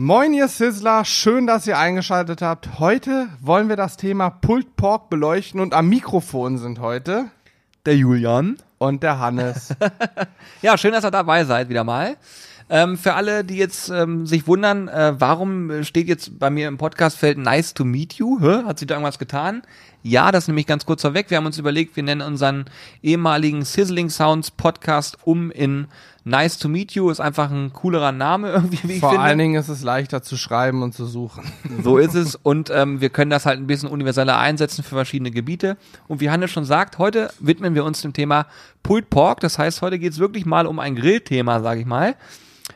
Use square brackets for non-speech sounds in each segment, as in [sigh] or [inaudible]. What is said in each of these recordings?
Moin ihr Sizzler, schön, dass ihr eingeschaltet habt. Heute wollen wir das Thema Pulled Pork beleuchten und am Mikrofon sind heute Der Julian. und der Hannes. [laughs] Ja, schön, dass ihr dabei seid wieder mal. Ähm, für alle, die jetzt ähm, sich wundern, äh, warum steht jetzt bei mir im Podcastfeld Nice to meet you? Hä? Hat sich da irgendwas getan? Ja, das nämlich ganz kurz vorweg. Wir haben uns überlegt, wir nennen unseren ehemaligen Sizzling Sounds Podcast um in Nice to meet you. Ist einfach ein coolerer Name [laughs] irgendwie, wie ich Vor finde. allen Dingen ist es leichter zu schreiben und zu suchen. [laughs] So ist es. Und ähm, wir können das halt ein bisschen universeller einsetzen für verschiedene Gebiete. Und wie Hannes schon sagt, heute widmen wir uns dem Thema Pulled Pork. Das heißt, heute geht's wirklich mal um ein Grillthema, sage ich mal.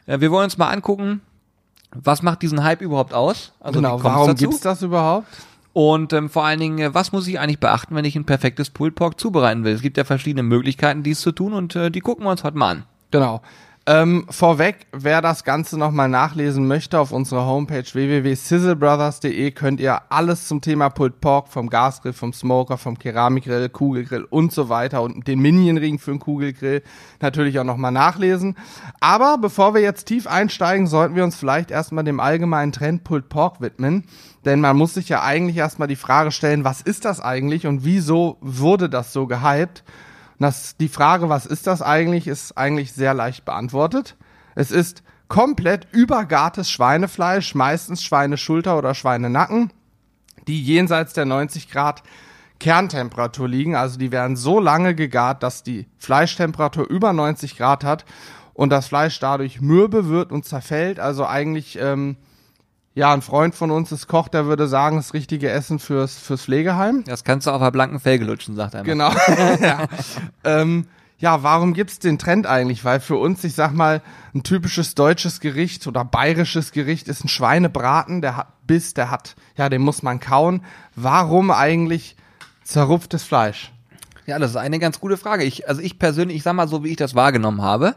Äh, wir wollen uns mal angucken, was macht diesen Hype überhaupt aus? Also genau, warum dazu? gibt's das überhaupt? Und ähm, vor allen Dingen, äh, was muss ich eigentlich beachten, wenn ich ein perfektes Pulled Pork zubereiten will? Es gibt ja verschiedene Möglichkeiten, dies zu tun und äh, die gucken wir uns heute mal an. Genau. Ähm, vorweg, wer das Ganze nochmal nachlesen möchte, auf unserer Homepage www.sizzlebrothers.de könnt ihr alles zum Thema Pulled Pork vom Gasgrill, vom Smoker, vom Keramikgrill, Kugelgrill und so weiter und den Minionring für den Kugelgrill natürlich auch nochmal nachlesen. Aber bevor wir jetzt tief einsteigen, sollten wir uns vielleicht erstmal dem allgemeinen Trend Pulled Pork widmen. Denn man muss sich ja eigentlich erstmal die Frage stellen, was ist das eigentlich und wieso wurde das so gehypt? Das, die Frage, was ist das eigentlich, ist eigentlich sehr leicht beantwortet. Es ist komplett übergartes Schweinefleisch, meistens Schweineschulter oder Schweinenacken, die jenseits der 90 Grad Kerntemperatur liegen. Also die werden so lange gegart, dass die Fleischtemperatur über 90 Grad hat und das Fleisch dadurch mürbe wird und zerfällt. Also eigentlich, ähm, ja, ein Freund von uns ist Koch, der würde sagen, das richtige Essen fürs, fürs Pflegeheim. Das kannst du auf der blanken Felge lutschen, sagt er immer. Genau. [laughs] ja. Ähm, ja, warum gibt's den Trend eigentlich? Weil für uns, ich sag mal, ein typisches deutsches Gericht oder bayerisches Gericht ist ein Schweinebraten, der hat Biss, der hat, ja, den muss man kauen. Warum eigentlich zerrupftes Fleisch? Ja, das ist eine ganz gute Frage. Ich, also ich persönlich, ich sag mal so, wie ich das wahrgenommen habe,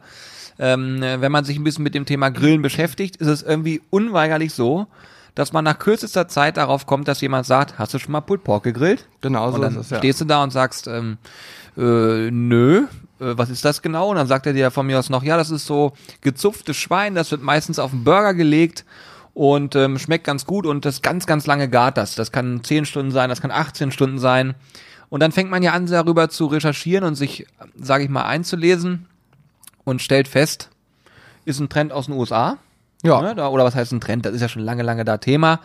ähm, äh, wenn man sich ein bisschen mit dem Thema Grillen beschäftigt, ist es irgendwie unweigerlich so, dass man nach kürzester Zeit darauf kommt, dass jemand sagt, hast du schon mal Pulled Pork gegrillt? Genau so und dann ist es, ja. stehst du da und sagst, ähm, äh, nö, äh, was ist das genau? Und dann sagt er dir von mir aus noch, ja, das ist so gezupftes Schwein, das wird meistens auf den Burger gelegt und ähm, schmeckt ganz gut und das ganz, ganz lange gart das. Das kann 10 Stunden sein, das kann 18 Stunden sein. Und dann fängt man ja an, darüber zu recherchieren und sich, sage ich mal, einzulesen und stellt fest, ist ein Trend aus den USA. Ja. Ne, da, oder was heißt ein Trend? Das ist ja schon lange, lange da Thema.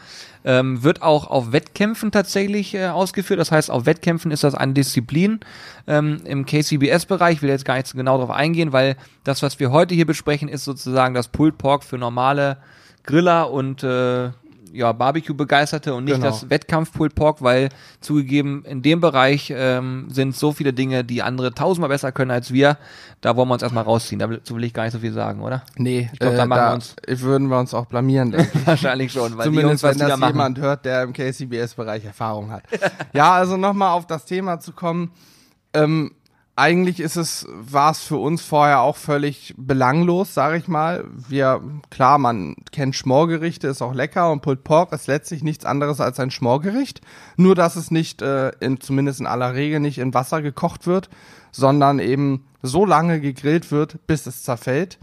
Ähm, wird auch auf Wettkämpfen tatsächlich äh, ausgeführt. Das heißt, auf Wettkämpfen ist das eine Disziplin ähm, im KCBS-Bereich. Ich will jetzt gar nicht so genau darauf eingehen, weil das, was wir heute hier besprechen, ist sozusagen das Pulled Pork für normale Griller und äh, ja, Barbecue-Begeisterte und nicht Genau. das Wettkampf-Pulled Pork, weil zugegeben, in dem Bereich ähm, sind so viele Dinge, die andere tausendmal besser können als wir. Da wollen wir uns erstmal rausziehen. Dazu will ich gar nicht so viel sagen, oder? Nee, Ich glaub, da machen wir uns- würden wir uns auch blamieren. [laughs] Wahrscheinlich schon, weil Jungs, Zumindest was wenn da das machen. jemand hört, der im KCBS-Bereich Erfahrung hat. ja, also nochmal auf das Thema zu kommen. Ähm, eigentlich ist es, war es für uns vorher auch völlig belanglos, sage ich mal. Wir, klar, man kennt Schmorgerichte, ist auch lecker und Pulled Pork ist letztlich nichts anderes als ein Schmorgericht. Nur, dass es nicht, äh, in, zumindest in aller Regel nicht in Wasser gekocht wird, sondern eben so lange gegrillt wird, bis es zerfällt.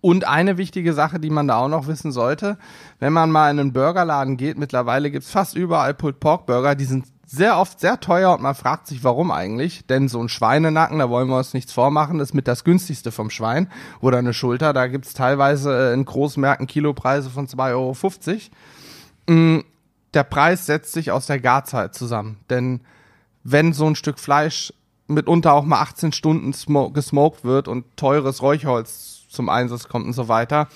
Und eine wichtige Sache, die man da auch noch wissen sollte, wenn man mal in einen Burgerladen geht, mittlerweile gibt's fast überall Pulled Pork Burger, die sind sehr oft sehr teuer und man fragt sich, warum eigentlich. Denn so ein Schweinenacken, da wollen wir uns nichts vormachen, ist mit das günstigste vom Schwein. Oder eine Schulter, da gibt's teilweise äh, in Großmärkten Kilopreise von 2,50 Euro. Mm, Der Preis setzt sich aus der Garzeit zusammen. Denn wenn so ein Stück Fleisch mitunter auch mal 18 Stunden smo gesmoked wird und teures Räucherholz zum Einsatz kommt und so weiter,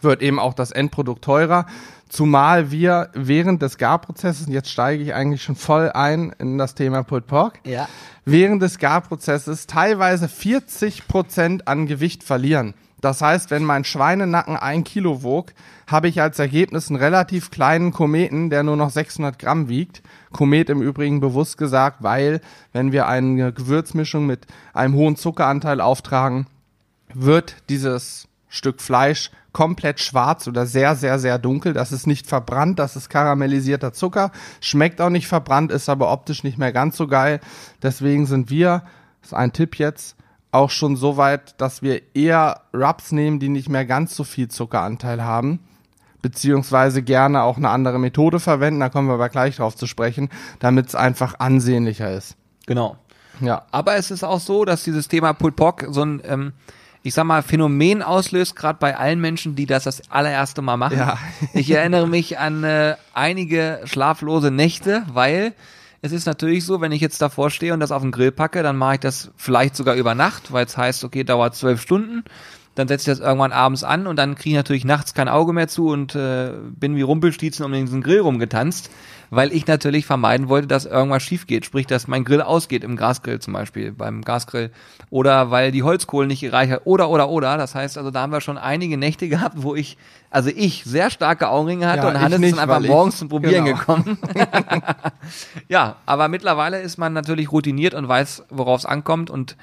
wird eben auch das Endprodukt teurer. Zumal wir während des Garprozesses, jetzt steige ich eigentlich schon voll ein in das Thema Pulled Pork, Ja. während des Garprozesses teilweise 40 Prozent an Gewicht verlieren. Das heißt, wenn mein Schweinenacken ein Kilo wog, habe ich als Ergebnis einen relativ kleinen Kometen, der nur noch 600 Gramm wiegt. Komet im Übrigen bewusst gesagt, weil wenn wir eine Gewürzmischung mit einem hohen Zuckeranteil auftragen, wird dieses Stück Fleisch komplett schwarz oder sehr, sehr, sehr dunkel. Das ist nicht verbrannt, das ist karamellisierter Zucker. Schmeckt auch nicht verbrannt, ist aber optisch nicht mehr ganz so geil. Deswegen sind wir, das ist ein Tipp jetzt, auch schon so weit, dass wir eher Rubs nehmen, die nicht mehr ganz so viel Zuckeranteil haben. beziehungsweise gerne auch eine andere Methode verwenden, da kommen wir aber gleich drauf zu sprechen, damit es einfach ansehnlicher ist. Genau. Ja. Aber es ist auch so, dass dieses Thema Pulled Pork so ein, ähm, ich sag mal, Phänomen auslöst, gerade bei allen Menschen, die das das allererste Mal machen. Ja. ich erinnere mich an äh, einige schlaflose Nächte, weil es ist natürlich so, wenn ich jetzt davor stehe und das auf den Grill packe, dann mache ich das vielleicht sogar über Nacht, weil es heißt, okay, dauert zwölf Stunden. Dann setze ich das irgendwann abends an und dann kriege ich natürlich nachts kein Auge mehr zu und äh, bin wie Rumpelstiezen um diesen Grill rumgetanzt, weil ich natürlich vermeiden wollte, dass irgendwas schief geht. Sprich, dass mein Grill ausgeht im Gasgrill zum Beispiel, beim Gasgrill. Oder weil die Holzkohle nicht gereicht hat. Oder, oder, oder. Das heißt also, da haben wir schon einige Nächte [laughs] gehabt, wo ich, also ich sehr starke Augenringe hatte Ja, und Hannes nicht, ist einfach weil ich- morgens zum Probieren genau. gekommen. [laughs] Ja, aber mittlerweile ist man natürlich routiniert und weiß, worauf es ankommt und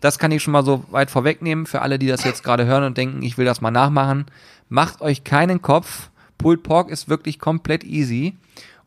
das kann ich schon mal so weit vorwegnehmen für alle, die das jetzt gerade hören und denken, ich will das mal nachmachen. Macht euch keinen Kopf. Pulled Pork ist wirklich komplett easy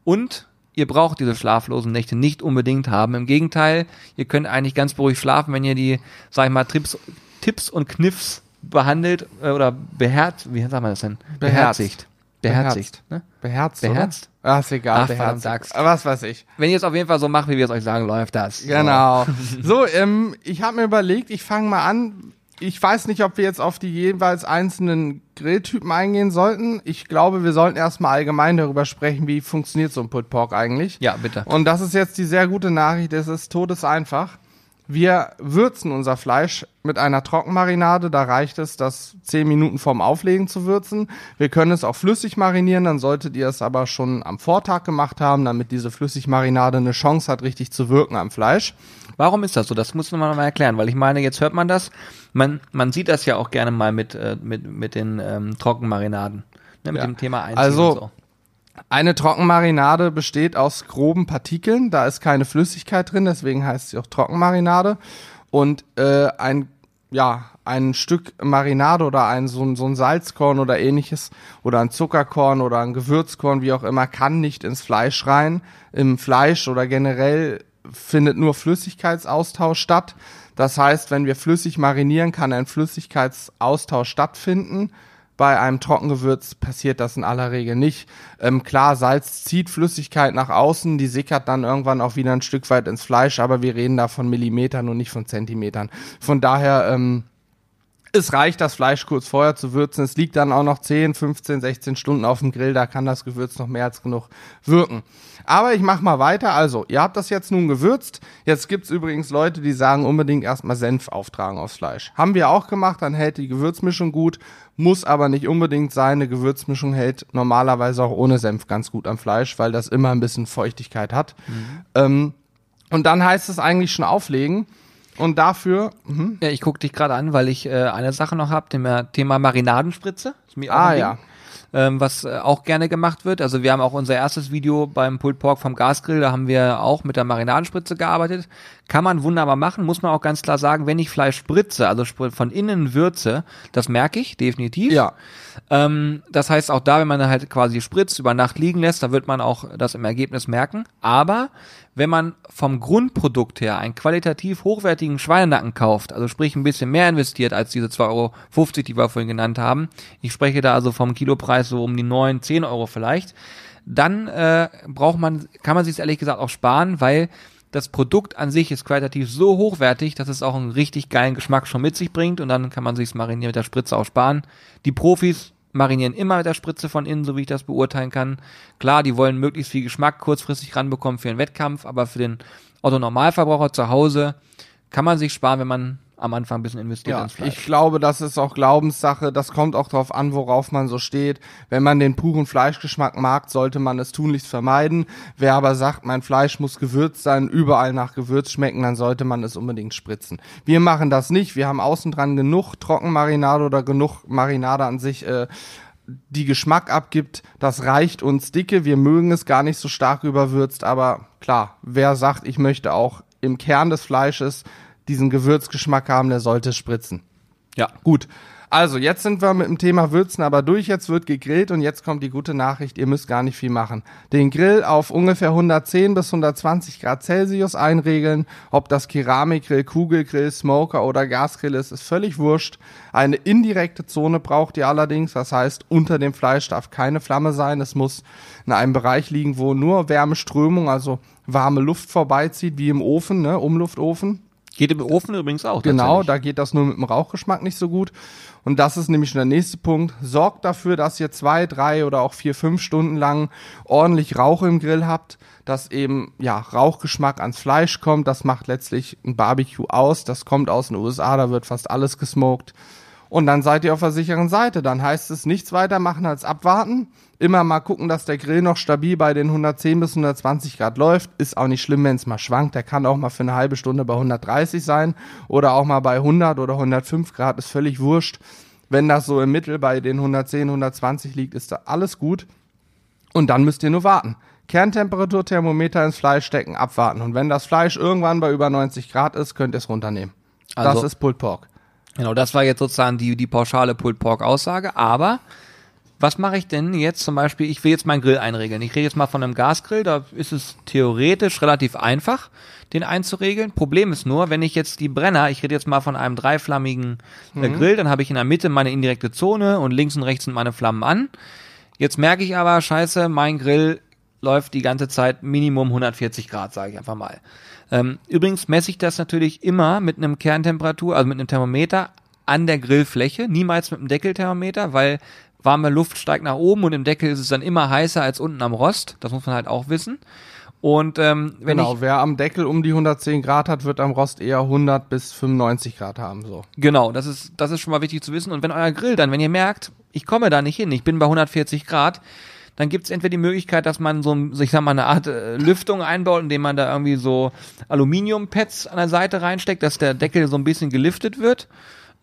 und ihr braucht diese schlaflosen Nächte nicht unbedingt haben. Im Gegenteil, ihr könnt eigentlich ganz beruhigt schlafen, wenn ihr die, sag ich mal, Tipps, Tipps und Kniffs behandelt äh, oder beherzt, wie sagt man das denn? Beherzt. Beherzigt. Ne? Beherzt, Beherzt? oder? Ah, ist egal, Ach, beherzt. Axt. Was weiß ich. Wenn ihr es auf jeden Fall so macht, wie wir es euch sagen, läuft das. Genau. [laughs] So, ähm, ich habe mir überlegt, ich fange mal an. Ich weiß nicht, ob wir jetzt auf die jeweils einzelnen Grilltypen eingehen sollten. Ich glaube, wir sollten erstmal allgemein darüber sprechen, wie funktioniert so ein Pulled Pork eigentlich. Ja, bitte. Und das ist jetzt die sehr gute Nachricht, es ist todeseinfach. Wir würzen unser Fleisch mit einer Trockenmarinade, da reicht es, das 10 Minuten vorm Auflegen zu würzen. Wir können es auch flüssig marinieren, dann solltet ihr es aber schon am Vortag gemacht haben, damit diese Flüssigmarinade eine Chance hat, richtig zu wirken am Fleisch. Warum ist das so? Das muss man mal erklären, weil ich meine, jetzt hört man das. Man, man sieht das ja auch gerne mal mit, äh, mit, mit den ähm, Trockenmarinaden. Ne, mit Ja. dem Thema Einziehen Also, und so. Eine Trockenmarinade besteht aus groben Partikeln, da ist keine Flüssigkeit drin, deswegen heißt sie auch Trockenmarinade. Und äh, ein, ja, ein Stück Marinade oder ein, so, so ein Salzkorn oder ähnliches oder ein Zuckerkorn oder ein Gewürzkorn, wie auch immer, kann nicht ins Fleisch rein. Im Fleisch oder generell findet nur Flüssigkeitsaustausch statt. Das heißt, wenn wir flüssig marinieren, kann ein Flüssigkeitsaustausch stattfinden. Bei einem Trockengewürz passiert das in aller Regel nicht. Ähm, klar, Salz zieht Flüssigkeit nach außen, die sickert dann irgendwann auch wieder ein Stück weit ins Fleisch, aber wir reden da von Millimetern und nicht von Zentimetern. Von daher, ähm, es reicht, das Fleisch kurz vorher zu würzen. Es liegt dann auch noch 10, 15, 16 Stunden auf dem Grill, da kann das Gewürz noch mehr als genug wirken. Aber ich mach mal weiter. Also, ihr habt das jetzt nun gewürzt. Jetzt gibt's übrigens Leute, die sagen unbedingt erstmal Senf auftragen aufs Fleisch. Haben wir auch gemacht, dann hält die Gewürzmischung gut, muss aber nicht unbedingt sein. Eine Gewürzmischung hält normalerweise auch ohne Senf ganz gut am Fleisch, weil das immer ein bisschen Feuchtigkeit hat. Ähm, und dann heißt es eigentlich schon auflegen. Und dafür, mhm. Ja, ich gucke dich gerade an, weil ich äh, eine Sache noch habe, Thema, Thema Marinadenspritze. Ah, ja. Ähm, was äh, auch gerne gemacht wird. Also wir haben auch unser erstes Video beim Pulled Pork vom Gasgrill, da haben wir auch mit der Marinadenspritze gearbeitet. Kann man wunderbar machen, muss man auch ganz klar sagen, wenn ich Fleisch spritze, also von innen würze, das merke ich definitiv. ja, Ähm, das heißt auch da, wenn man halt quasi spritzt, über Nacht liegen lässt, da wird man auch das im Ergebnis merken. Aber wenn man vom Grundprodukt her einen qualitativ hochwertigen Schweinenacken kauft, also sprich ein bisschen mehr investiert als diese 2,50 Euro, die wir vorhin genannt haben, ich spreche da also vom Kilopreis so um die 9, 10 Euro vielleicht, dann äh, braucht man, kann man sich ehrlich gesagt auch sparen, weil das Produkt an sich ist qualitativ so hochwertig, dass es auch einen richtig geilen Geschmack schon mit sich bringt und dann kann man sich's marinieren mit der Spritze auch sparen. Die Profis marinieren immer mit der Spritze von innen, so wie ich das beurteilen kann. Klar, die wollen möglichst viel Geschmack kurzfristig ranbekommen für den Wettkampf, aber für den Otto Normalverbraucher zu Hause kann man sich sparen, wenn man am Anfang ein bisschen investiert Ja, ins Fleisch. ich glaube, das ist auch Glaubenssache. Das kommt auch darauf an, worauf man so steht. Wenn man den puren Fleischgeschmack mag, sollte man es tunlichst vermeiden. Wer aber sagt, mein Fleisch muss gewürzt sein, überall nach Gewürz schmecken, dann sollte man es unbedingt spritzen. Wir machen das nicht. Wir haben außen dran genug Trockenmarinade oder genug Marinade an sich. Äh, die Geschmack abgibt, das reicht uns dicke. Wir mögen es gar nicht so stark überwürzt, aber klar, wer sagt, ich möchte auch im Kern des Fleisches diesen Gewürzgeschmack haben, der sollte spritzen. ja. Gut. Also, jetzt sind wir mit dem Thema Würzen aber durch. Jetzt wird gegrillt und jetzt kommt die gute Nachricht. Ihr müsst gar nicht viel machen. Den Grill auf ungefähr 110 bis 120 Grad Celsius einregeln. Ob das Keramikgrill, Kugelgrill, Smoker oder Gasgrill ist, ist völlig wurscht. Eine indirekte Zone braucht ihr allerdings. Das heißt, unter dem Fleisch darf keine Flamme sein. Es muss in einem Bereich liegen, wo nur Wärmeströmung, also warme Luft vorbeizieht, wie im Ofen, ne, Umluftofen. Geht im Ofen übrigens auch. Genau, da geht das nur mit dem Rauchgeschmack nicht so gut. Und das ist nämlich schon der nächste Punkt. Sorgt dafür, dass ihr zwei, drei oder auch vier, fünf Stunden lang ordentlich Rauch im Grill habt, dass eben ja Rauchgeschmack ans Fleisch kommt. Das macht letztlich ein Barbecue aus. Das kommt aus den USA, da wird fast alles gesmoked. Und dann seid ihr auf der sicheren Seite. Dann heißt es nichts weiter machen als abwarten immer mal gucken, dass der Grill noch stabil bei den 110 bis 120 Grad läuft. Ist auch nicht schlimm, wenn es mal schwankt. Der kann auch mal für eine halbe Stunde bei 130 sein oder auch mal bei 100 oder 105 Grad. Ist völlig wurscht. Wenn das so im Mittel bei den 110, 120 liegt, ist da alles gut. Und dann müsst ihr nur warten. Kerntemperaturthermometer ins Fleisch stecken, abwarten. Und wenn das Fleisch irgendwann bei über 90 Grad ist, könnt ihr es runternehmen. Also, das ist Pulled Pork. Genau, das war jetzt sozusagen die, die pauschale Pulled Pork Aussage. Aber was mache ich denn jetzt zum Beispiel, ich will jetzt meinen Grill einregeln. Ich rede jetzt mal von einem Gasgrill, da ist es theoretisch relativ einfach, den einzuregeln. Problem ist nur, wenn ich jetzt die Brenner, ich rede jetzt mal von einem dreiflammigen äh, mhm. Grill, dann habe ich in der Mitte meine indirekte Zone und links und rechts sind meine Flammen an. Jetzt merke ich aber, scheiße, mein Grill läuft die ganze Zeit Minimum 140 Grad, sage ich einfach mal. Ähm, übrigens messe ich das natürlich immer mit einem Kerntemperatur, also mit einem Thermometer an der Grillfläche, niemals mit einem Deckelthermometer, weil warme Luft steigt nach oben und im Deckel ist es dann immer heißer als unten am Rost. Das muss man halt auch wissen. Und ähm, wenn genau, ich, wer am Deckel um die 110 Grad hat, wird am Rost eher 100 bis 95 Grad haben. So. Genau, das ist das ist schon mal wichtig zu wissen. Und wenn euer Grill dann, wenn ihr merkt, ich komme da nicht hin, ich bin bei 140 Grad, dann gibt es entweder die Möglichkeit, dass man so, ich sag mal, eine Art äh, Lüftung einbaut, indem man da irgendwie so Aluminiumpads an der Seite reinsteckt, dass der Deckel so ein bisschen geliftet wird.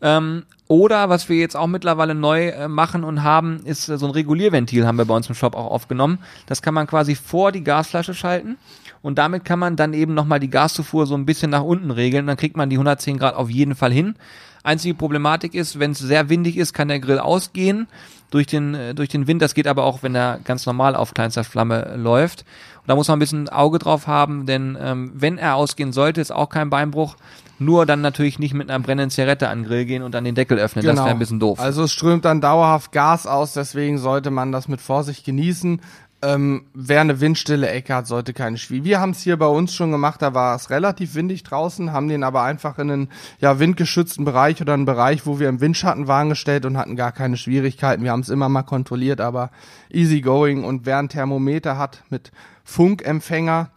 Ähm, oder was wir jetzt auch mittlerweile neu äh, machen und haben, ist äh, so ein Regulierventil, haben wir bei uns im Shop auch aufgenommen. Das kann man quasi vor die Gasflasche schalten und damit kann man dann eben nochmal die Gaszufuhr so ein bisschen nach unten regeln. Dann kriegt man die 110 Grad auf jeden Fall hin. Einzige Problematik ist, wenn es sehr windig ist, kann der Grill ausgehen durch den, äh, durch den Wind. Das geht aber auch, wenn er ganz normal auf kleinster Flamme läuft. Und da muss man ein bisschen Auge drauf haben, denn ähm, wenn er ausgehen sollte, ist auch kein Beinbruch. Nur dann natürlich nicht mit einer brennenden Zigarette an den Grill gehen und dann den Deckel öffnen. Genau. Das wäre ein bisschen doof. Also es strömt dann dauerhaft Gas aus, deswegen sollte man das mit Vorsicht genießen. Ähm, wer eine windstille Ecke hat, sollte keine Schwierigkeiten. Wir haben es hier bei uns schon gemacht, da war es relativ windig draußen, haben den aber einfach in einen ja, windgeschützten Bereich oder einen Bereich, wo wir im Windschatten waren, gestellt und hatten gar keine Schwierigkeiten. Wir haben es immer mal kontrolliert, aber easy going. Und wer ein Thermometer hat mit Funkempfänger,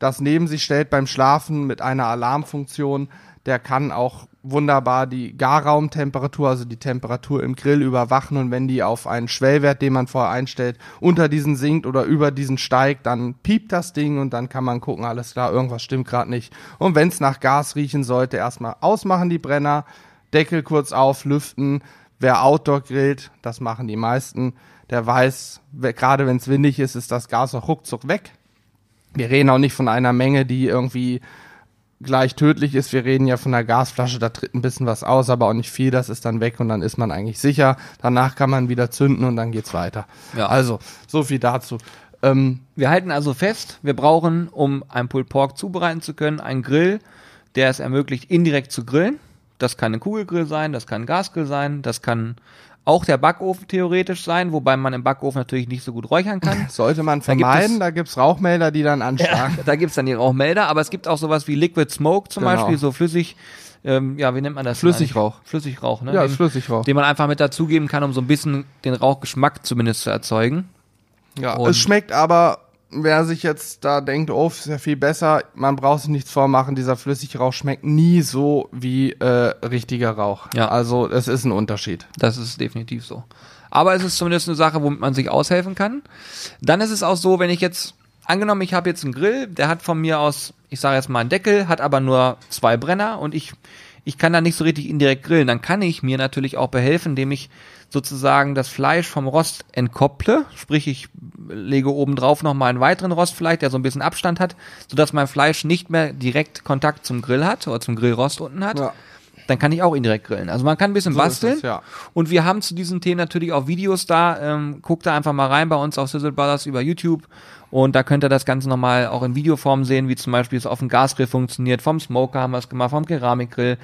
das neben sich stellt beim Schlafen mit einer Alarmfunktion, der kann auch wunderbar die Garraumtemperatur, also die Temperatur im Grill überwachen und wenn die auf einen Schwellwert, den man vorher einstellt, unter diesen sinkt oder über diesen steigt, dann piept das Ding und dann kann man gucken, alles klar, irgendwas stimmt gerade nicht. Und wenn es nach Gas riechen sollte, erstmal ausmachen die Brenner, Deckel kurz auf, lüften. Wer Outdoor grillt, das machen die meisten, der weiß, gerade wenn es windig ist, ist das Gas auch ruckzuck weg. Wir reden auch nicht von einer Menge, die irgendwie gleich tödlich ist. Wir reden ja von einer Gasflasche, da tritt ein bisschen was aus, aber auch nicht viel, das ist dann weg und dann ist man eigentlich sicher. Danach kann man wieder zünden und dann geht's weiter. Ja. Also, so viel dazu. Ähm, wir halten also fest, wir brauchen, um ein Pulled Pork zubereiten zu können, einen Grill, der es ermöglicht, indirekt zu grillen. Das kann ein Kugelgrill sein, das kann ein Gasgrill sein, das kann auch der Backofen theoretisch sein, wobei man im Backofen natürlich nicht so gut räuchern kann. [laughs] Sollte man vermeiden, da gibt es Rauchmelder, die dann anschlagen. Ja, [laughs] da gibt es dann die Rauchmelder, aber es gibt auch sowas wie Liquid Smoke zum genau. Beispiel, so flüssig, ähm, ja, wie nennt man das? Flüssigrauch. Flüssigrauch, ne? Ja, den, Flüssigrauch. Den man einfach mit dazugeben kann, um so ein bisschen den Rauchgeschmack zumindest zu erzeugen. Ja, Und es schmeckt aber wer sich jetzt da denkt, oh, ist ja viel besser, man braucht sich nichts vormachen, dieser Flüssigrauch schmeckt nie so wie äh, richtiger Rauch. Ja. Also es ist ein Unterschied. Das ist definitiv so. Aber es ist zumindest eine Sache, womit man sich aushelfen kann. Dann ist es auch so, wenn ich jetzt, angenommen, ich habe jetzt einen Grill, der hat von mir aus, ich sage jetzt mal einen Deckel, hat aber nur zwei Brenner und ich, ich kann da nicht so richtig indirekt grillen, dann kann ich mir natürlich auch behelfen, indem ich sozusagen das Fleisch vom Rost entkopple, sprich ich lege oben drauf noch mal einen weiteren Rost vielleicht, der so ein bisschen Abstand hat, sodass mein Fleisch nicht mehr direkt Kontakt zum Grill hat oder zum Grillrost unten hat. Ja. dann kann ich auch indirekt grillen. Also man kann ein bisschen So basteln. es, ja. Und wir haben zu diesen Themen natürlich auch Videos da. Ähm, guckt da einfach mal rein bei uns auf Sizzle Brothers über YouTube. Und da könnt ihr das Ganze nochmal auch in Videoform sehen, wie zum Beispiel es auf dem Gasgrill funktioniert. Vom Smoker haben wir es gemacht, vom Keramikgrill,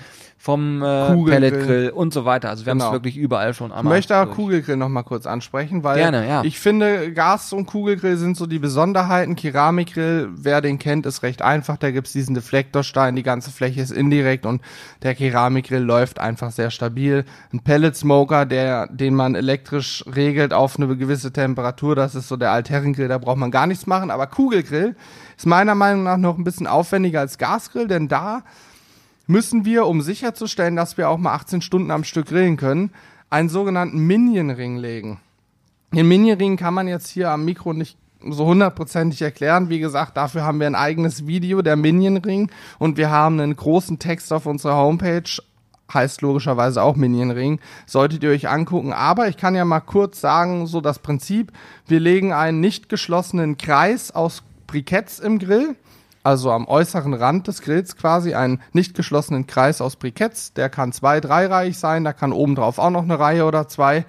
vom äh, Kugelgrill. Pelletgrill und so weiter. Also wir haben es Genau. wirklich überall schon Ich einmal. möchte aber durch. Kugelgrill noch mal kurz ansprechen, weil Gerne, ja. ich finde, Gas- und Kugelgrill sind so die Besonderheiten. Keramikgrill, wer den kennt, ist recht einfach. Da gibt's diesen Deflektorstein, die ganze Fläche ist indirekt und der Keramikgrill läuft einfach sehr stabil. Ein Pellet Smoker, der, den man elektrisch regelt auf eine gewisse Temperatur, das ist so der Altherrengrill, da braucht man gar nichts machen. Aber Kugelgrill ist meiner Meinung nach noch ein bisschen aufwendiger als Gasgrill, denn da müssen wir, um sicherzustellen, dass wir auch mal 18 Stunden am Stück grillen können, einen sogenannten Minion-Ring legen. Den Minion-Ring kann man jetzt hier am Mikro nicht so hundertprozentig erklären. Wie gesagt, dafür haben wir ein eigenes Video, der Minion-Ring, und wir haben einen großen Text auf unserer Homepage, heißt logischerweise auch Minion-Ring, solltet ihr euch angucken. Aber ich kann ja mal kurz sagen, so das Prinzip, wir legen einen nicht geschlossenen Kreis aus Briketts im Grill, also am äußeren Rand des Grills quasi einen nicht geschlossenen Kreis aus Briketts. Der kann zwei, dreireihig sein, da kann obendrauf auch noch eine Reihe oder zwei.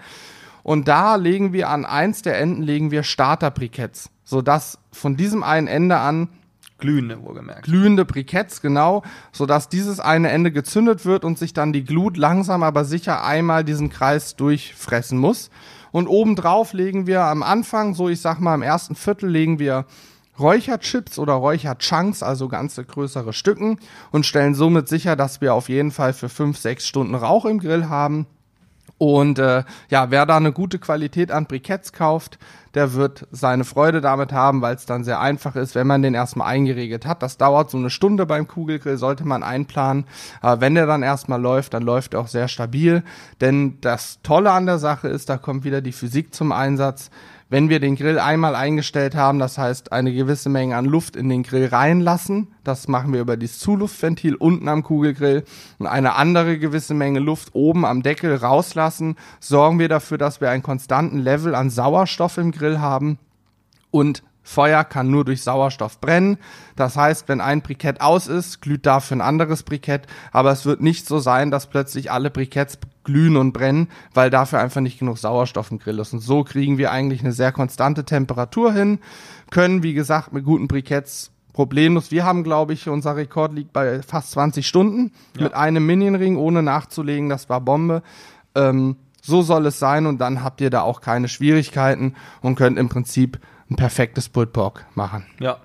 Und da legen wir an eins der Enden legen wir Starter-Briketts, sodass von diesem einen Ende an Glühende, wohlgemerkt. glühende Briketts, genau, sodass dieses eine Ende gezündet wird und sich dann die Glut langsam aber sicher einmal diesen Kreis durchfressen muss. Und obendrauf legen wir am Anfang, so ich sag mal im ersten Viertel, legen wir Räucherchips oder Räucherchunks, also ganze größere Stücken und stellen somit sicher, dass wir auf jeden Fall für fünf, sechs Stunden Rauch im Grill haben. Und äh, ja, wer da eine gute Qualität an Briketts kauft, der wird seine Freude damit haben, weil es dann sehr einfach ist, wenn man den erstmal eingeregelt hat. Das dauert so eine Stunde beim Kugelgrill, sollte man einplanen. Aber wenn der dann erstmal läuft, dann läuft er auch sehr stabil. Denn das Tolle an der Sache ist, da kommt wieder die Physik zum Einsatz. Wenn wir den Grill einmal eingestellt haben, das heißt eine gewisse Menge an Luft in den Grill reinlassen, das machen wir über dieses Zuluftventil unten am Kugelgrill und eine andere gewisse Menge Luft oben am Deckel rauslassen, sorgen wir dafür, dass wir einen konstanten Level an Sauerstoff im Grill haben und Feuer kann nur durch Sauerstoff brennen. Das heißt, wenn ein Brikett aus ist, glüht dafür ein anderes Brikett. Aber es wird nicht so sein, dass plötzlich alle Briketts glühen und brennen, weil dafür einfach nicht genug Sauerstoff im Grill ist. Und so kriegen wir eigentlich eine sehr konstante Temperatur hin, können, wie gesagt, mit guten Briketts problemlos. Wir haben, glaube ich, unser Rekord liegt bei fast 20 Stunden mit einem Minion-Ring, ohne nachzulegen. Das war Bombe. Ähm, so soll es sein und dann habt ihr da auch keine Schwierigkeiten und könnt im Prinzip ein perfektes Pulled Pork machen. Ja.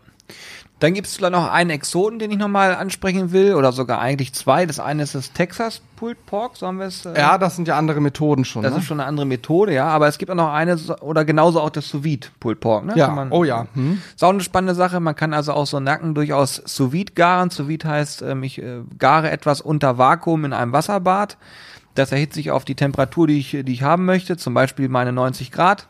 Dann gibt es vielleicht noch einen Exoten, den ich nochmal ansprechen will, oder sogar eigentlich zwei. Das eine ist das Texas Pulled Pork, so haben wir es. Äh, Ja, das sind ja andere Methoden schon. Das ne? ist schon eine andere Methode, ja. Aber es gibt auch noch eine, oder genauso auch das Sous Vide Pulled Pork, ne? Ja, man- oh ja. Hm. Ist auch eine spannende Sache. Man kann also auch so Nacken durchaus sous vide garen. Sous vide heißt, ähm, ich äh, gare etwas unter Vakuum in einem Wasserbad. Das erhitzt sich auf die Temperatur, die ich, die ich haben möchte, zum Beispiel meine 90 Grad.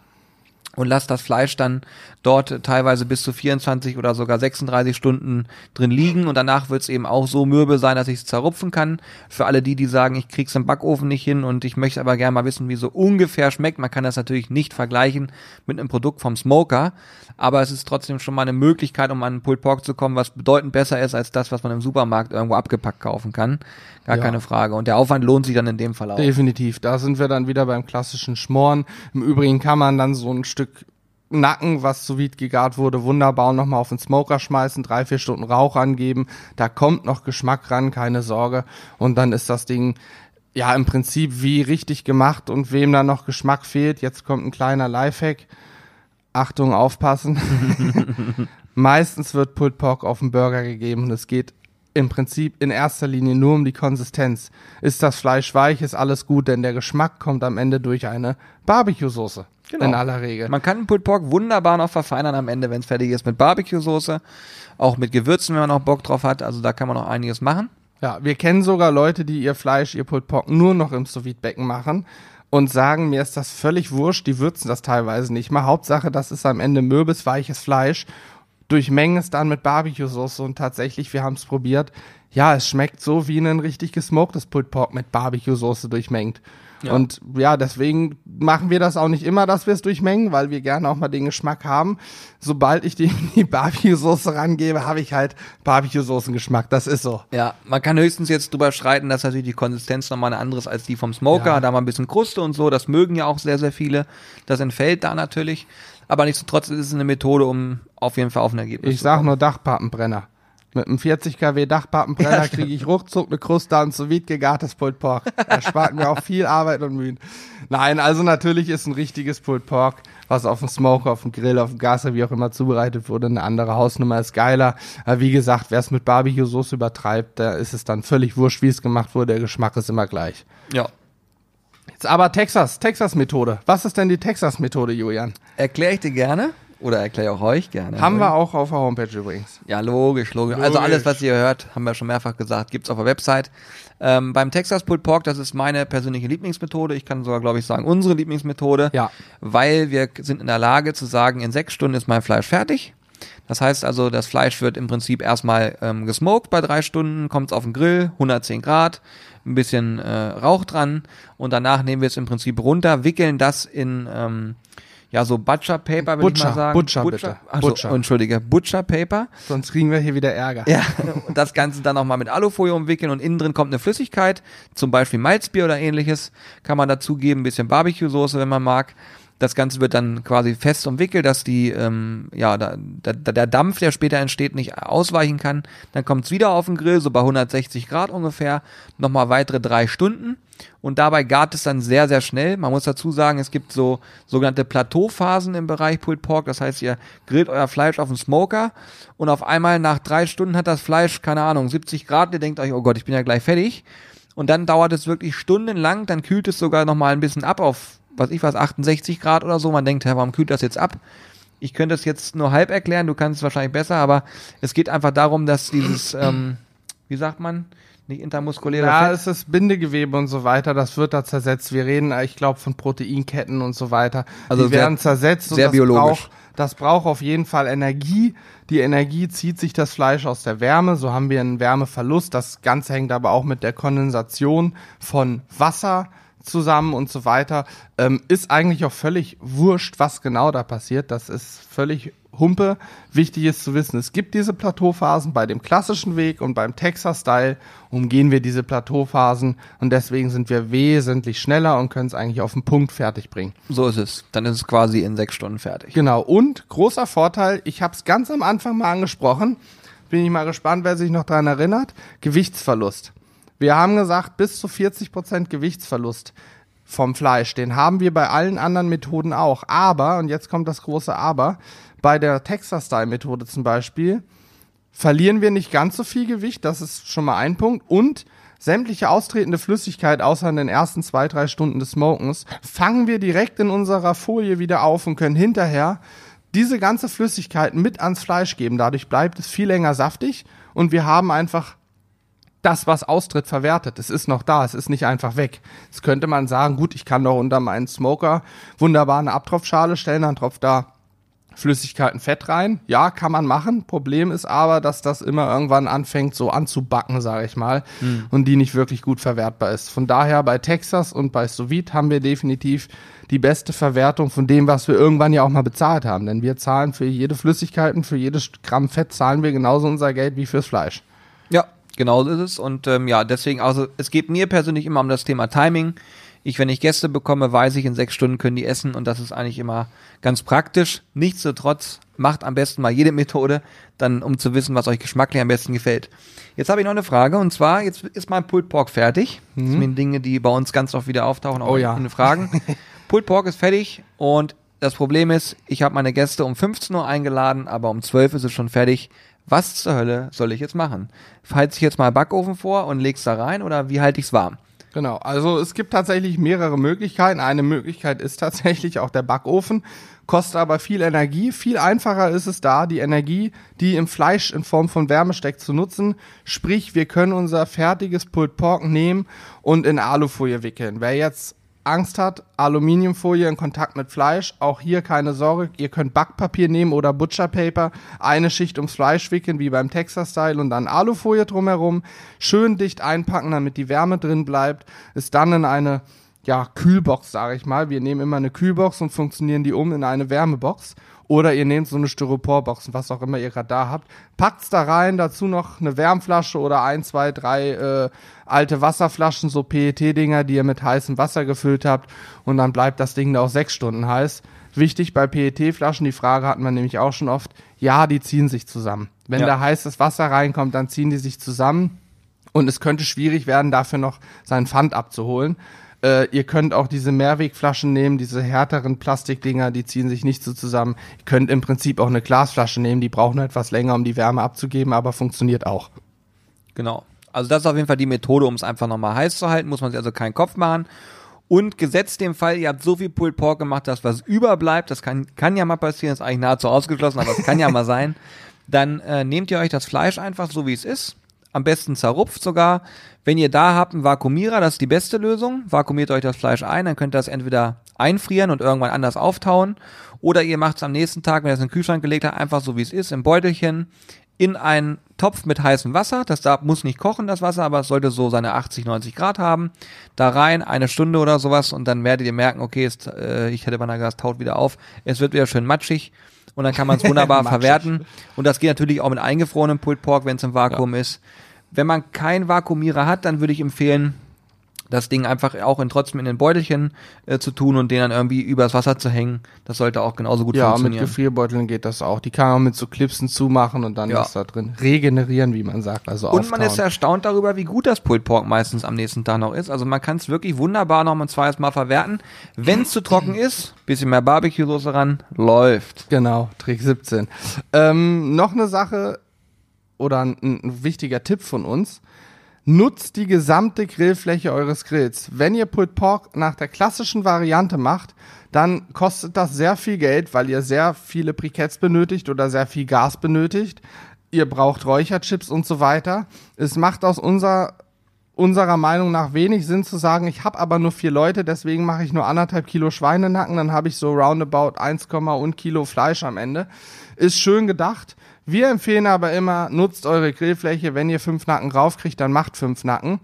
Und lasse das Fleisch dann dort teilweise bis zu 24 oder sogar 36 Stunden drin liegen. Und danach wird es eben auch so mürbe sein, dass ich es zerrupfen kann. Für alle die, die sagen, ich krieg's im Backofen nicht hin und ich möchte aber gerne mal wissen, wie so ungefähr schmeckt. Man kann das natürlich nicht vergleichen mit einem Produkt vom Smoker. Aber es ist trotzdem schon mal eine Möglichkeit, um an einen Pulled Pork zu kommen, was bedeutend besser ist als das, was man im Supermarkt irgendwo abgepackt kaufen kann. Gar Ja. keine Frage. Und der Aufwand lohnt sich dann in dem Fall auch. Definitiv. Da sind wir dann wieder beim klassischen Schmoren. Im Übrigen kann man dann so ein Stück Nacken, was sous vide gegart wurde, wunderbar nochmal auf den Smoker schmeißen, drei, vier Stunden Rauch angeben. Da kommt noch Geschmack ran, keine Sorge. Und dann ist das Ding ja im Prinzip wie richtig gemacht und wem da noch Geschmack fehlt, jetzt kommt ein kleiner Lifehack. Achtung, aufpassen. [laughs] Meistens wird Pulled Pork auf dem Burger gegeben und es geht im Prinzip in erster Linie nur um die Konsistenz. Ist das Fleisch weich, ist alles gut, denn der Geschmack kommt am Ende durch eine Barbecue-Soße. Genau. In aller Regel. Man kann einen Pulled Pork wunderbar noch verfeinern am Ende, wenn es fertig ist mit Barbecue-Soße. Auch mit Gewürzen, wenn man noch Bock drauf hat. Also da kann man noch einiges machen. Ja, wir kennen sogar Leute, die ihr Fleisch, ihr Pulled Pork nur noch im sous becken machen und sagen, mir ist das völlig wurscht, die würzen das teilweise nicht mal. Hauptsache, das ist am Ende mürbes, weiches Fleisch. Durchmengen es dann mit Barbecue-Soße und tatsächlich, wir haben es probiert. Ja, es schmeckt so wie ein richtig gesmoktes Pulled Pork mit Barbecue-Soße durchmengt. Ja. Und ja, deswegen machen wir das auch nicht immer, dass wir es durchmengen, weil wir gerne auch mal den Geschmack haben. Sobald ich die, die Barbecue-Soße rangebe, habe ich halt Barbecue-Soßen-Geschmack. Das ist so. Ja, man kann höchstens jetzt drüber streiten, dass natürlich die Konsistenz nochmal eine andere ist als die vom Smoker. Ja. Da wir ein bisschen Kruste und so. Das mögen ja auch sehr, sehr viele. Das entfällt da natürlich. Aber nichtsdestotrotz ist es eine Methode, um auf jeden Fall auf ein Ergebnis Ich sag nur Dachpappenbrenner. Mit einem 40 kW Dachpappenbrenner [laughs] Ja, kriege ich ruckzuck eine Kruste an sous vide gegartes Pulled Pork. Erspart mir auch viel Arbeit und Mühen. Nein, also natürlich ist ein richtiges Pulled Pork, was auf dem Smoker, auf dem Grill, auf dem Gas, wie auch immer zubereitet wurde, eine andere Hausnummer ist geiler. Aber wie gesagt, wer es mit Barbecue-Soße übertreibt, da ist es dann völlig wurscht, wie es gemacht wurde. Der Geschmack ist immer gleich. Ja. Jetzt aber Texas, Texas-Methode. Was ist denn die Texas-Methode, Julian? Erkläre ich dir gerne. Oder erkläre auch euch gerne. Haben wir auch auf der Homepage übrigens. Ja, logisch, logisch, Also Logisch. alles, was ihr hört, haben wir schon mehrfach gesagt, gibt's auf der Website. Ähm, beim Texas Pulled Pork, das ist meine persönliche Lieblingsmethode. Ich kann sogar, glaube ich, sagen, unsere Lieblingsmethode. Ja. Weil wir sind in der Lage zu sagen, in sechs Stunden ist mein Fleisch fertig. Das heißt also, das Fleisch wird im Prinzip erstmal ähm, gesmoked bei drei Stunden, kommt's auf den Grill, 110 Grad, ein bisschen äh, Rauch dran und danach nehmen wir es im Prinzip runter, wickeln das in ähm, ja so Butcher Paper, würde ich Butcher, mal sagen. Butcher, bitte. Ach so, Butcher. Entschuldige, Butcher Paper. Sonst kriegen wir hier wieder Ärger. Ja, und das Ganze dann nochmal mit Alufolie umwickeln und innen drin kommt eine Flüssigkeit, zum Beispiel Malzbier oder ähnliches, kann man dazugeben, ein bisschen Barbecue-Soße, wenn man mag. Das Ganze wird dann quasi fest umwickelt, dass die, ähm, ja, da, da, der Dampf, der später entsteht, nicht ausweichen kann. Dann kommt's wieder auf den Grill, so bei 160 Grad ungefähr, nochmal weitere drei Stunden. Und dabei gart es dann sehr, sehr schnell. Man muss dazu sagen, es gibt so sogenannte Plateauphasen im Bereich Pulled Pork. Das heißt, ihr grillt euer Fleisch auf dem Smoker und auf einmal nach drei Stunden hat das Fleisch, keine Ahnung, 70 Grad. Ihr denkt euch, oh Gott, ich bin ja gleich fertig. Und dann dauert es wirklich stundenlang. Dann kühlt es sogar nochmal ein bisschen ab auf, was ich was, 68 Grad oder so. Man denkt, hä, warum kühlt das jetzt ab? Ich könnte es jetzt nur halb erklären, du kannst es wahrscheinlich besser, aber es geht einfach darum, dass dieses, [clears throat] ähm, wie sagt man, nicht intermuskuläre Ja, Fett, es ist Bindegewebe und so weiter, das wird da zersetzt. Wir reden, ich glaube, von Proteinketten und so weiter. Also die sehr- werden zersetzt sehr das biologisch. braucht, das braucht auf jeden Fall Energie. Die Energie zieht sich das Fleisch aus der Wärme, so haben wir einen Wärmeverlust. Das Ganze hängt aber auch mit der Kondensation von Wasser zusammen und so weiter. Ähm, ist eigentlich auch völlig wurscht, was genau da passiert. Das ist völlig Humpe. Wichtig ist zu wissen, es gibt diese Plateauphasen bei dem klassischen Weg und beim Texas-Style umgehen wir diese Plateauphasen und deswegen sind wir wesentlich schneller und können es eigentlich auf den Punkt fertig bringen. So ist es. Dann ist es quasi in sechs Stunden fertig. Genau, und großer Vorteil, ich habe es ganz am Anfang mal angesprochen, bin ich mal gespannt, wer sich noch daran erinnert, Gewichtsverlust. Wir haben gesagt, bis zu 40% Gewichtsverlust vom Fleisch, den haben wir bei allen anderen Methoden auch. Aber, und jetzt kommt das große Aber, bei der Texas-Style-Methode zum Beispiel, verlieren wir nicht ganz so viel Gewicht, das ist schon mal ein Punkt. Und sämtliche austretende Flüssigkeit, außer in den ersten zwei, drei Stunden des Smokens, fangen wir direkt in unserer Folie wieder auf und können hinterher diese ganze Flüssigkeit mit ans Fleisch geben. Dadurch bleibt es viel länger saftig und wir haben einfach das, was austritt, verwertet. Es ist noch da, es ist nicht einfach weg. Jetzt könnte man sagen, gut, ich kann doch unter meinen Smoker wunderbar eine Abtropfschale stellen, dann tropft da Flüssigkeiten Fett rein. Ja, kann man machen. Problem ist aber, dass das immer irgendwann anfängt so anzubacken, sage ich mal, und die nicht wirklich gut verwertbar ist. Von daher bei Texas und bei Sous Vide haben wir definitiv die beste Verwertung von dem, was wir irgendwann ja auch mal bezahlt haben. Denn wir zahlen für jede Flüssigkeit und für jedes Gramm Fett zahlen wir genauso unser Geld wie fürs Fleisch. Genau ist es. Und ähm, ja, deswegen, also es geht mir persönlich immer um das Thema Timing. Ich, wenn ich Gäste bekomme, weiß ich, in sechs Stunden können die essen und das ist eigentlich immer ganz praktisch. Nichtsdestotrotz macht am besten mal jede Methode, dann um zu wissen, was euch geschmacklich am besten gefällt. Jetzt habe ich noch eine Frage und zwar, jetzt ist mein Pulled Pork fertig. Das sind Dinge, die bei uns ganz oft wieder auftauchen, auch Oh ja. in den Fragen. [laughs] Pulled Pork ist fertig und das Problem ist, ich habe meine Gäste um 15 Uhr eingeladen, aber um 12 ist es schon fertig. Was zur Hölle soll ich jetzt machen? Heiz ich jetzt mal Backofen vor und leg's da rein oder wie halte ich's warm? Genau, also es gibt tatsächlich mehrere Möglichkeiten. Eine Möglichkeit ist tatsächlich auch der Backofen, kostet aber viel Energie. Viel einfacher ist es da, die Energie, die im Fleisch in Form von Wärme steckt, zu nutzen. Sprich, wir können unser fertiges Pulled Pork nehmen und in Alufolie wickeln. Wer jetzt Angst hat, Aluminiumfolie in Kontakt mit Fleisch, auch hier keine Sorge, ihr könnt Backpapier nehmen oder Butcher Paper, eine Schicht ums Fleisch wickeln, wie beim Texas-Style und dann Alufolie drumherum, schön dicht einpacken, damit die Wärme drin bleibt, ist dann in eine ja, Kühlbox, sage ich mal. Wir nehmen immer eine Kühlbox und funktionieren die um in eine Wärmebox. Oder ihr nehmt so eine Styroporbox, was auch immer ihr gerade da habt, packt's da rein, dazu noch eine Wärmflasche oder ein, zwei, drei äh, alte Wasserflaschen, so PET-Dinger, die ihr mit heißem Wasser gefüllt habt und dann bleibt das Ding da auch sechs Stunden heiß. Wichtig bei PET-Flaschen, die Frage hatten wir nämlich auch schon oft, ja, die ziehen sich zusammen. Wenn Ja. da heißes Wasser reinkommt, dann ziehen die sich zusammen und es könnte schwierig werden, dafür noch seinen Pfand abzuholen. Äh, ihr könnt auch diese Mehrwegflaschen nehmen, diese härteren Plastikdinger, die ziehen sich nicht so zusammen. Ihr könnt im Prinzip auch eine Glasflasche nehmen, die braucht nur etwas länger, um die Wärme abzugeben, aber funktioniert auch. Genau. Also das ist auf jeden Fall die Methode, um es einfach nochmal heiß zu halten, muss man sich also keinen Kopf machen. Und gesetzt dem Fall, ihr habt so viel Pulled Pork gemacht, dass was überbleibt, das kann, kann ja mal passieren, ist eigentlich nahezu ausgeschlossen, aber es kann ja mal sein, [laughs] dann äh, nehmt ihr euch das Fleisch einfach so, wie es ist, am besten zerrupft sogar. Wenn ihr da habt einen Vakuumierer, das ist die beste Lösung, vakuumiert euch das Fleisch ein, dann könnt ihr das entweder einfrieren und irgendwann anders auftauen, oder ihr macht es am nächsten Tag, wenn ihr es in den Kühlschrank gelegt habt, einfach so, wie es ist, im Beutelchen, in einen Topf mit heißem Wasser. Das darf, muss nicht kochen, das Wasser, aber es sollte so seine 80, 90 Grad haben. Da rein, eine Stunde oder sowas und dann werdet ihr merken, okay, es, äh, ich hätte beinahe gesagt, taut wieder auf. Es wird wieder schön matschig und dann kann man es [laughs] wunderbar verwerten. Und das geht natürlich auch mit eingefrorenem Pulled Pork, wenn es im Vakuum ist. Wenn man keinen Vakuumierer hat, dann würde ich empfehlen, das Ding einfach auch in, trotzdem in den Beutelchen äh, zu tun und den dann irgendwie übers Wasser zu hängen. Das sollte auch genauso gut Ja, mit funktionieren. Gefrierbeuteln geht das auch. Die kann man mit so Clipsen zumachen und dann Ja. ist da drin regenerieren, wie man sagt. Also Und man ist auftauen. erstaunt darüber, wie gut das Pulled Pork meistens am nächsten Tag noch ist. Also man kann es wirklich wunderbar noch ein zweites Mal verwerten. Wenn es zu trocken ist, bisschen mehr Barbecue-Soße ran, läuft. Genau, Trick 17. Ähm, noch eine Sache oder ein, ein wichtiger Tipp von uns. Nutzt die gesamte Grillfläche eures Grills. Wenn ihr Pulled Pork nach der klassischen Variante macht, dann kostet das sehr viel Geld, weil ihr sehr viele Briketts benötigt oder sehr viel Gas benötigt. Ihr braucht Räucherchips und so weiter. Es macht aus unserer unserer Meinung nach wenig Sinn zu sagen, ich habe aber nur vier Leute, deswegen mache ich nur anderthalb Kilo Schweinenacken, dann habe ich so roundabout 1, und Kilo Fleisch am Ende. Ist schön gedacht. Wir empfehlen aber immer, nutzt eure Grillfläche. Wenn ihr fünf Nacken raufkriegt, dann macht fünf Nacken.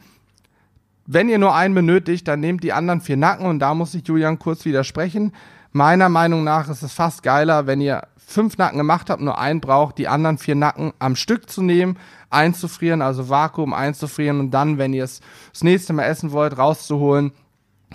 Wenn ihr nur einen benötigt, dann nehmt die anderen vier Nacken und da muss ich Julian kurz widersprechen. Meiner Meinung nach ist es fast geiler, wenn ihr fünf Nacken gemacht habt, nur einen braucht, die anderen vier Nacken am Stück zu nehmen, einzufrieren, also Vakuum einzufrieren und dann, wenn ihr es das nächste Mal essen wollt, rauszuholen,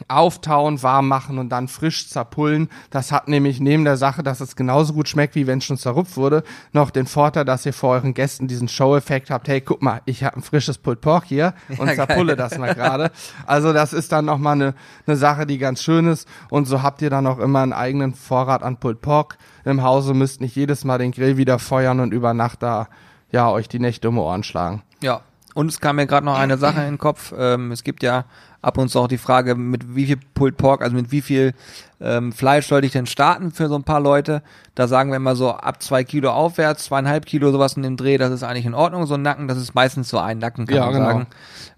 auftauen, warm machen und dann frisch zerpullen. Das hat nämlich neben der Sache, dass es genauso gut schmeckt, wie wenn es schon zerrupft wurde, noch den Vorteil, dass ihr vor euren Gästen diesen Show-Effekt habt. Hey, guck mal, ich habe ein frisches Pulled Pork hier und Ja, zerpulle geil. das mal gerade. Also das ist dann nochmal eine ne Sache, die ganz schön ist. Und so habt ihr dann auch immer einen eigenen Vorrat an Pulled Pork im Hause, müsst nicht jedes Mal den Grill wieder feuern und über Nacht da ja euch die Nächte um die Ohren schlagen. Ja. Und es kam mir gerade noch eine Sache in den Kopf. Ähm, es gibt ja ab und zu auch die Frage, mit wie viel Pulled Pork, also mit wie viel ähm, Fleisch sollte ich denn starten für so ein paar Leute. Da sagen wir immer so ab zwei Kilo aufwärts, zweieinhalb Kilo sowas in dem Dreh, das ist eigentlich in Ordnung. So ein Nacken, das ist meistens so ein Nacken, kann Ja, man genau. sagen.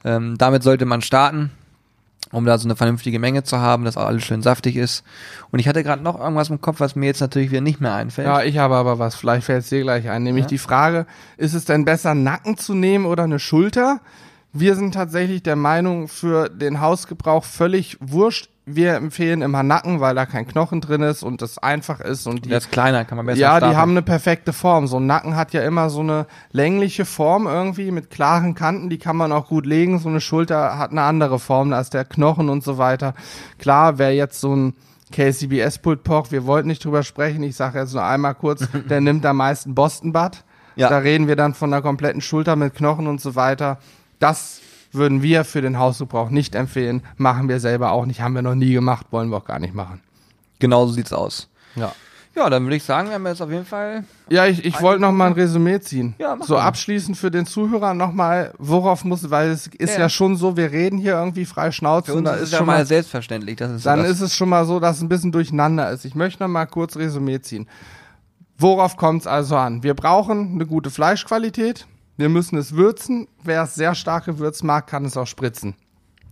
Ähm, damit sollte man starten, um da so eine vernünftige Menge zu haben, dass auch alles schön saftig ist. Und ich hatte gerade noch irgendwas im Kopf, was mir jetzt natürlich wieder nicht mehr einfällt. Ja, ich habe aber was, vielleicht fällt es dir gleich ein, nämlich Ja. die Frage, ist es denn besser, Nacken zu nehmen oder eine Schulter? Wir sind tatsächlich der Meinung, für den Hausgebrauch völlig wurscht. Wir empfehlen immer Nacken, weil da kein Knochen drin ist und das einfach ist und die der ist kleiner, kann man besser ja, die stapeln. haben eine perfekte Form. So ein Nacken hat ja immer so eine längliche Form irgendwie mit klaren Kanten, die kann man auch gut legen. So eine Schulter hat eine andere Form, ist der Knochen und so weiter. Klar, wer jetzt so ein KCBS Pulled Pork, wir wollten nicht drüber sprechen, ich sage jetzt nur einmal kurz, [laughs] der nimmt am meisten Boston Butt. Ja. Da reden wir dann von einer kompletten Schulter mit Knochen und so weiter. Das würden wir für den Hausgebrauch nicht empfehlen, machen wir selber auch nicht, haben wir noch nie gemacht, wollen wir auch gar nicht machen. Genau so sieht's aus. Ja. Ja, dann würde ich sagen, wir haben jetzt auf jeden Fall Ja, ich, ich wollte noch mal ein Resümee ziehen. Ja, mach so mal. abschließend für den Zuhörer noch mal, worauf muss, weil es ist Ja. ja, schon so, wir reden hier irgendwie frei Schnauze Für und uns da ist ist ja schon mal mal, selbstverständlich. Das ist so dann das- ist es schon mal so, dass es ein bisschen durcheinander ist. Ich möchte noch mal kurz Resümee ziehen. Worauf kommt es also an? Wir brauchen eine gute Fleischqualität. Wir müssen es würzen. Wer es sehr stark gewürzt mag, kann es auch spritzen.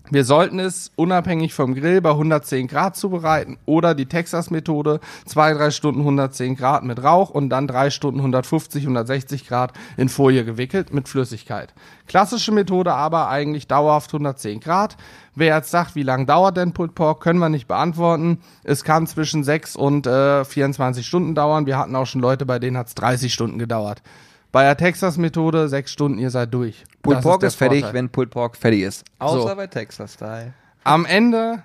Wir sollten es unabhängig vom Grill bei 110 Grad zubereiten oder die Texas-Methode, zwei, drei Stunden 110 Grad mit Rauch und dann drei Stunden 150, 160 Grad in Folie gewickelt mit Flüssigkeit. Klassische Methode aber eigentlich dauerhaft 110 Grad. Wer jetzt sagt, wie lange dauert denn Pulled Pork, können wir nicht beantworten. Es kann zwischen 6 und äh, 24 Stunden dauern. Wir hatten auch schon Leute, bei denen hat es 30 Stunden gedauert. Bei der Texas-Methode sechs Stunden, ihr seid durch. Pulled Das Pork der ist, fertig, Vorteil. wenn Pulled Pork fertig ist. Außer So. bei Texas Style. Am Ende,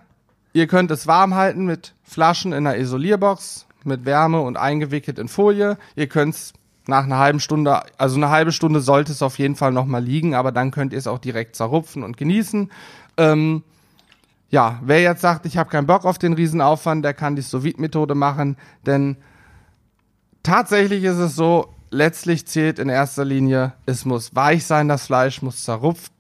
ihr könnt es warm halten mit Flaschen in einer Isolierbox, mit Wärme und eingewickelt in Folie. Ihr könnt es nach einer halben Stunde, also eine halbe Stunde sollte es auf jeden Fall nochmal liegen, aber dann könnt ihr es auch direkt zerrupfen und genießen. Ähm, ja, wer jetzt sagt, ich habe keinen Bock auf den Riesenaufwand, der kann die Sous-Vide-Methode machen, denn tatsächlich ist es so, letztlich zählt in erster Linie, es muss weich sein, das Fleisch muss zerrupft,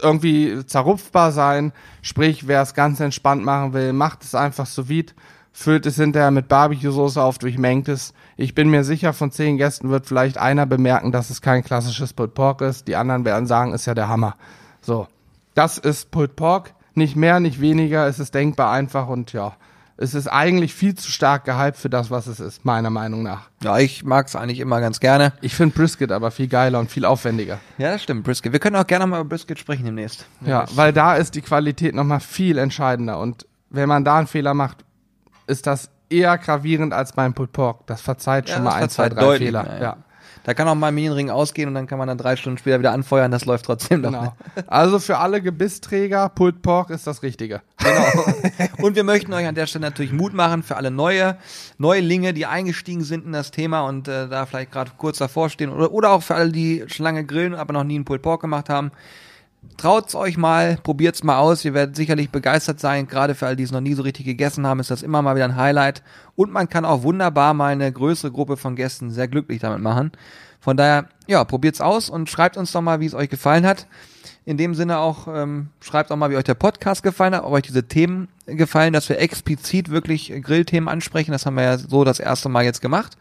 irgendwie zerrupfbar sein. Sprich, wer es ganz entspannt machen will, macht es einfach sous vide, füllt es hinterher mit Barbecue-Soße auf, durchmengt es. Ich bin mir sicher, von zehn Gästen wird vielleicht einer bemerken, dass es kein klassisches Pulled Pork ist. Die anderen werden sagen, ist ja der Hammer. So, das ist Pulled Pork. Nicht mehr, nicht weniger. Es ist denkbar einfach und ja, es ist eigentlich viel zu stark gehypt für das, was es ist, meiner Meinung nach. Ja, ich mag es eigentlich immer ganz gerne. Ich finde Brisket aber viel geiler und viel aufwendiger. Ja, das stimmt, Brisket. Wir können auch gerne mal über Brisket sprechen demnächst. Ja, weil da ist die Qualität nochmal viel entscheidender. Und wenn man da einen Fehler macht, ist das eher gravierend als beim Pulled Pork. Das verzeiht Ja, schon mal ein, zwei, drei Fehler. ja. ja. Da kann auch mal ein Medienring ausgehen und dann kann man dann drei Stunden später wieder anfeuern, das läuft trotzdem noch. Genau. Also für alle Gebissträger, Pulled Pork ist das Richtige. [laughs] Und wir möchten euch an der Stelle natürlich Mut machen für alle neue Neulinge, die eingestiegen sind in das Thema und äh, da vielleicht gerade kurz davor stehen oder, oder auch für alle, die schon lange grillen, aber noch nie einen Pulled Pork gemacht haben. Traut's euch mal, probiert's mal aus. Ihr werdet sicherlich begeistert sein. Gerade für alle, die es noch nie so richtig gegessen haben, ist das immer mal wieder ein Highlight. Und man kann auch wunderbar mal eine größere Gruppe von Gästen sehr glücklich damit machen. Von daher, ja, probiert's aus und schreibt uns doch mal, wie es euch gefallen hat. In dem Sinne auch, ähm, schreibt auch mal, wie euch der Podcast gefallen hat, ob euch diese Themen gefallen, dass wir explizit wirklich Grillthemen ansprechen. Das haben wir ja so das erste Mal jetzt gemacht.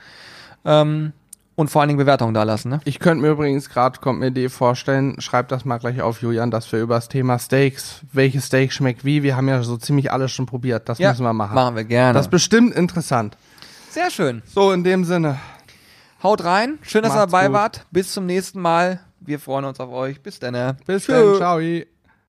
Ähm, und vor allen Dingen Bewertungen da lassen, ne? Ich könnte mir übrigens gerade, kommt mir die vorstellen, schreibt das mal gleich auf, Julian, dass wir über das Thema Steaks, welches Steak schmeckt wie, wir haben ja so ziemlich alles schon probiert. Das müssen wir machen. Machen wir gerne. Das ist bestimmt interessant. Sehr schön. So, in dem Sinne. Haut rein. Schön, dass ihr Macht's dabei gut. wart. Bis zum nächsten Mal. Wir freuen uns auf euch. Bis dann. Bis Tschö. dann. Ciao.